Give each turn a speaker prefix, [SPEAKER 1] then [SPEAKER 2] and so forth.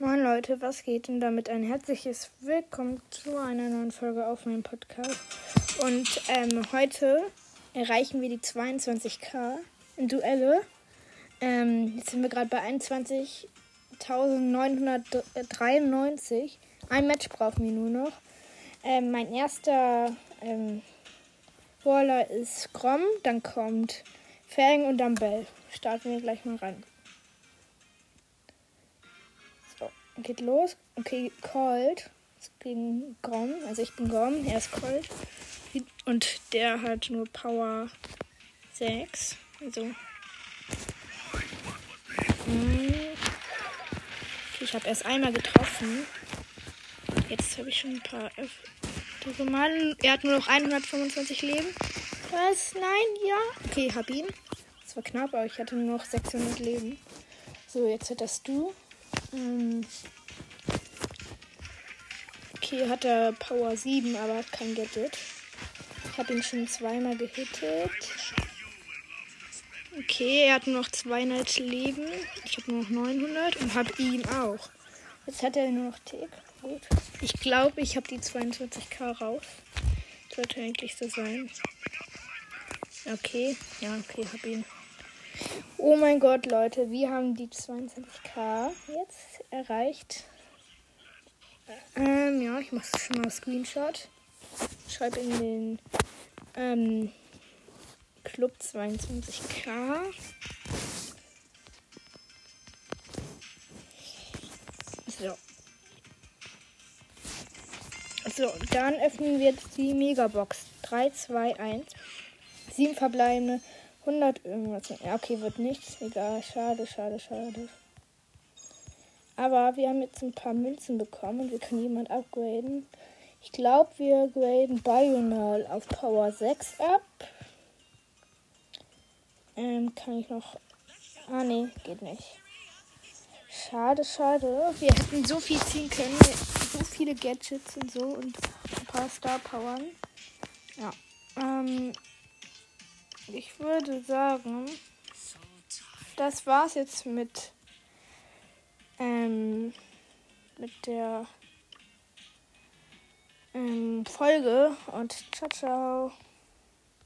[SPEAKER 1] Moin Leute, was geht? Und damit ein herzliches Willkommen zu einer neuen Folge auf meinem Podcast. Und ähm, heute erreichen wir die 22k in Duelle. Ähm, jetzt sind wir gerade bei 21.993. Ein Match brauchen wir nur noch. Ähm, mein erster ähm, Brawler ist Grom, dann kommt Fang und dann Bell. Starten wir gleich mal rein. Geht los. Okay, Cold gegen Grom. Also ich bin Grom, er ist Cold. Und der hat nur Power 6. Also. Hm. Ich habe erst einmal getroffen. Jetzt habe ich schon ein paar öftere Mal. Er hat nur noch 125 Leben. Was? Nein? Ja? Okay, hab ihn. Das war knapp, aber ich hatte nur noch 600 Leben. So, jetzt hättest du. Ähm okay, hat er Power 7, aber hat kein Gadget. Ich habe ihn schon zweimal gehittet. Okay, er hat nur noch 200 Leben. Ich habe nur noch 900 und habe ihn auch. Jetzt hat er nur noch Tick. Gut. Ich glaube, ich habe die 22k raus. Sollte eigentlich so sein. Okay, ja, okay, hab ihn. Oh mein Gott, Leute, wir haben die 22k jetzt erreicht. Ähm, ja, ich mache schon mal Screenshot. Schreibe in den ähm, Club 22k. So. So, dann öffnen wir jetzt die Megabox. 3, 2, 1. Sieben verbleibende. 100 irgendwas. Ja, okay, wird nichts. Egal. Schade, schade, schade. Aber wir haben jetzt ein paar Münzen bekommen und wir können jemand upgraden. Ich glaube, wir graden Bional auf Power 6 ab. Ähm, kann ich noch. Ah, nee, geht nicht. Schade, schade. Wir hätten so viel ziehen können. So viele Gadgets und so und ein paar Star Powern. Ja. Ähm, ich würde sagen, das war's jetzt mit, ähm, mit der ähm, Folge und ciao, ciao.